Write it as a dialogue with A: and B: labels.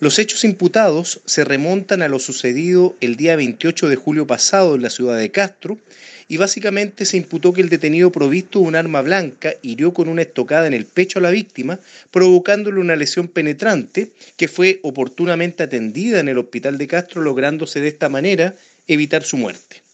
A: Los hechos imputados se remontan a lo sucedido el día 28 de julio pasado en la ciudad de Castro y básicamente se imputó que el detenido provisto de un arma blanca hirió con una estocada en el pecho a la víctima, provocándole una lesión penetrante que fue oportunamente atendida en el hospital de Castro, lográndose de esta manera evitar su muerte.